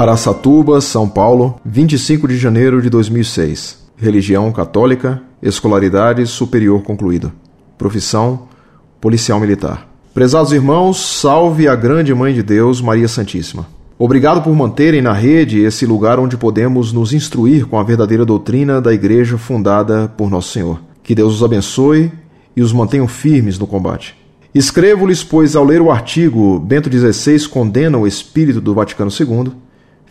Araçatuba, São Paulo, 25 de janeiro de 2006. Religião católica, escolaridade superior concluído. Profissão: policial militar. Prezados irmãos, salve a grande Mãe de Deus, Maria Santíssima. Obrigado por manterem na rede esse lugar onde podemos nos instruir com a verdadeira doutrina da Igreja fundada por Nosso Senhor. Que Deus os abençoe e os mantenham firmes no combate. Escrevo-lhes, pois, ao ler o artigo Bento XVI condena o espírito do Vaticano II,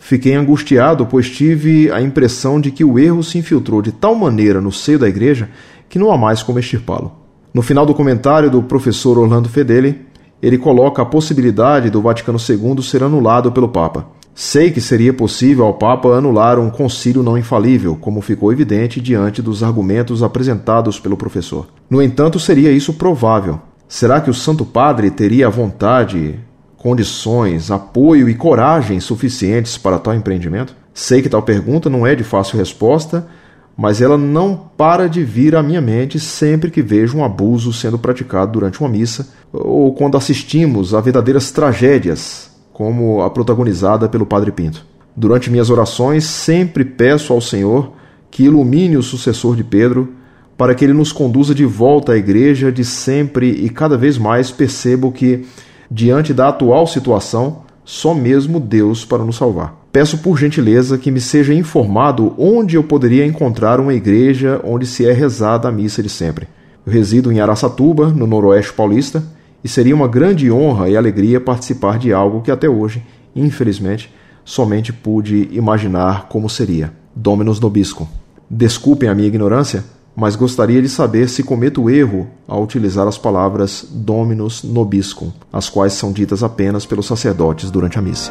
Fiquei angustiado, pois tive a impressão de que o erro se infiltrou de tal maneira no seio da igreja que não há mais como extirpá-lo. No final do comentário do professor Orlando Fedeli, ele coloca a possibilidade do Vaticano II ser anulado pelo Papa. Sei que seria possível ao Papa anular um concílio não infalível, como ficou evidente diante dos argumentos apresentados pelo professor. No entanto, seria isso provável. Será que o Santo Padre teria a vontade condições, apoio e coragem suficientes para tal empreendimento? Sei que tal pergunta não é de fácil resposta, mas ela não para de vir à minha mente sempre que vejo um abuso sendo praticado durante uma missa ou quando assistimos a verdadeiras tragédias, como a protagonizada pelo Padre Pinto. Durante minhas orações, sempre peço ao Senhor que ilumine o sucessor de Pedro para que ele nos conduza de volta à igreja de sempre e cada vez mais percebo que diante da atual situação, só mesmo Deus para nos salvar. Peço por gentileza que me seja informado onde eu poderia encontrar uma igreja onde se é rezada a missa de sempre. Eu resido em Araçatuba, no noroeste paulista, e seria uma grande honra e alegria participar de algo que até hoje, infelizmente, somente pude imaginar como seria. Dominus Nobisco. Desculpem a minha ignorância, mas gostaria de saber se cometo erro ao utilizar as palavras Dominus Nobiscum, as quais são ditas apenas pelos sacerdotes durante a missa.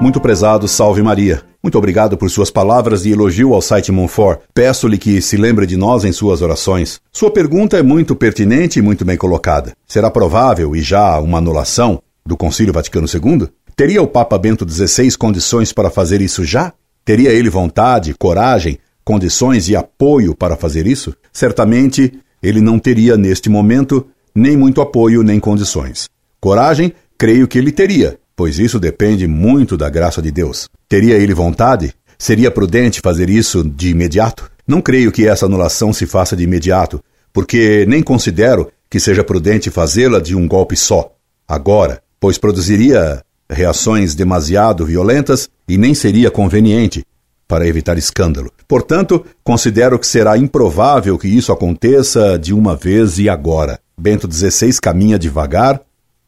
Muito prezado, salve Maria. Muito obrigado por suas palavras de elogio ao site Monfort. Peço-lhe que se lembre de nós em suas orações. Sua pergunta é muito pertinente e muito bem colocada. Será provável, e já uma anulação, do Concílio Vaticano II? Teria o Papa Bento XVI condições para fazer isso já? Teria ele vontade, coragem, condições e apoio para fazer isso? Certamente ele não teria neste momento nem muito apoio nem condições. Coragem, creio que ele teria, pois isso depende muito da graça de Deus. Teria ele vontade? Seria prudente fazer isso de imediato? Não creio que essa anulação se faça de imediato, porque nem considero que seja prudente fazê-la de um golpe só, agora, pois produziria reações demasiado violentas e nem seria conveniente para evitar escândalo. Portanto, considero que será improvável que isso aconteça de uma vez e agora. Bento XVI caminha devagar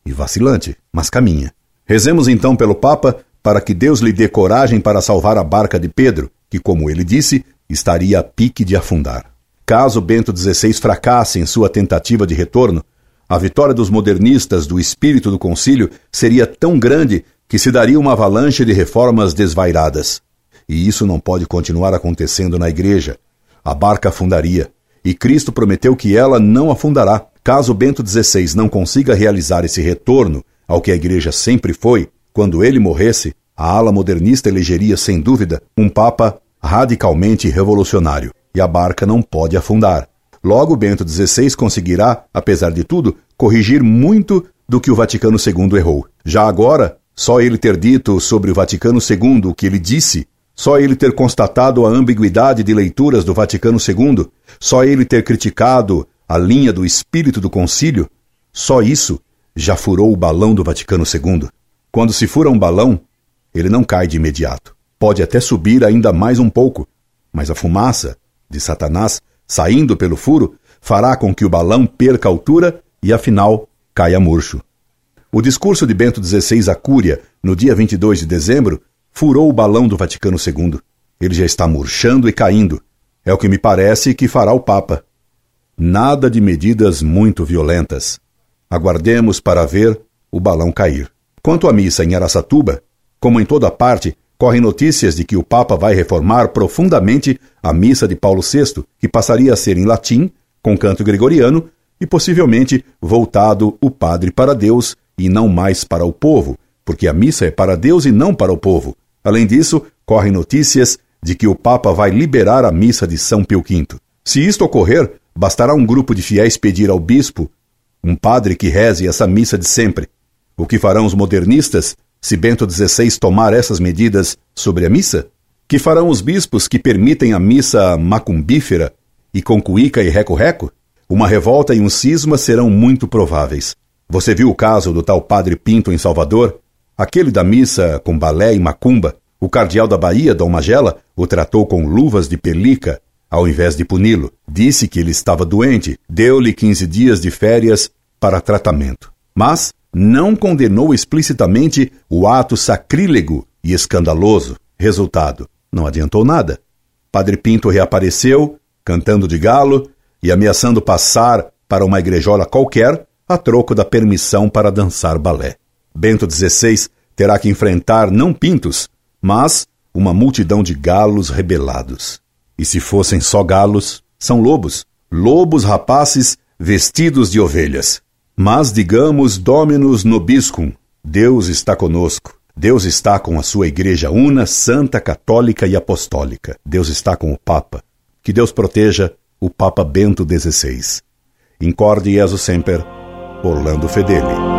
e vacilante, mas caminha. Rezemos então pelo Papa para que Deus lhe dê coragem para salvar a barca de Pedro, que, como ele disse, estaria a pique de afundar. Caso Bento XVI fracasse em sua tentativa de retorno, a vitória dos modernistas do espírito do concílio seria tão grande que se daria uma avalanche de reformas desvairadas. E isso não pode continuar acontecendo na igreja. A barca afundaria, e Cristo prometeu que ela não afundará. Caso Bento XVI não consiga realizar esse retorno ao que a igreja sempre foi, quando ele morresse, a ala modernista elegeria, sem dúvida, um Papa radicalmente revolucionário. E a barca não pode afundar. Logo, Bento XVI conseguirá, apesar de tudo, corrigir muito do que o Vaticano II errou. Já agora, só ele ter dito sobre o Vaticano II o que ele disse, só ele ter constatado a ambiguidade de leituras do Vaticano II, só ele ter criticado a linha do espírito do concílio, só isso já furou o balão do Vaticano II. Quando se fura um balão, ele não cai de imediato. Pode até subir ainda mais um pouco, mas a fumaça de Satanás saindo pelo furo, fará com que o balão perca altura e, afinal, caia murcho. O discurso de Bento XVI à Cúria, no dia 22 de dezembro, furou o balão do Vaticano II. Ele já está murchando e caindo. É o que me parece que fará o Papa. Nada de medidas muito violentas. Aguardemos para ver o balão cair. Quanto à missa em Araçatuba, como em toda parte, Correm notícias de que o Papa vai reformar profundamente a missa de Paulo VI, que passaria a ser em latim, com canto gregoriano, e possivelmente voltado o padre para Deus e não mais para o povo, porque a missa é para Deus e não para o povo. Além disso, correm notícias de que o Papa vai liberar a missa de São Pio V. Se isto ocorrer, bastará um grupo de fiéis pedir ao bispo, um padre que reze essa missa de sempre. O que farão os modernistas se Bento XVI tomar essas medidas sobre a missa? Que farão os bispos que permitem a missa macumbífera e com cuíca e reco-reco? Uma revolta e um cisma serão muito prováveis. Você viu o caso do tal Padre Pinto em Salvador? Aquele da missa com balé e macumba? O cardeal da Bahia, Dom Magela, o tratou com luvas de pelica, ao invés de puni-lo. Disse que ele estava doente, deu-lhe 15 dias de férias para tratamento. Mas não condenou explicitamente o ato sacrílego e escandaloso. Resultado: não adiantou nada. Padre Pinto reapareceu, cantando de galo e ameaçando passar para uma igrejola qualquer a troco da permissão para dançar balé. Bento XVI terá que enfrentar não pintos, mas uma multidão de galos rebelados. E se fossem só galos, são lobos, lobos rapazes vestidos de ovelhas. Mas digamos Dominus nobiscum, Deus está conosco. Deus está com a sua igreja una, santa, católica e apostólica. Deus está com o Papa. Que Deus proteja o Papa Bento XVI. Incorde Jesus Semper, Orlando Fedeli.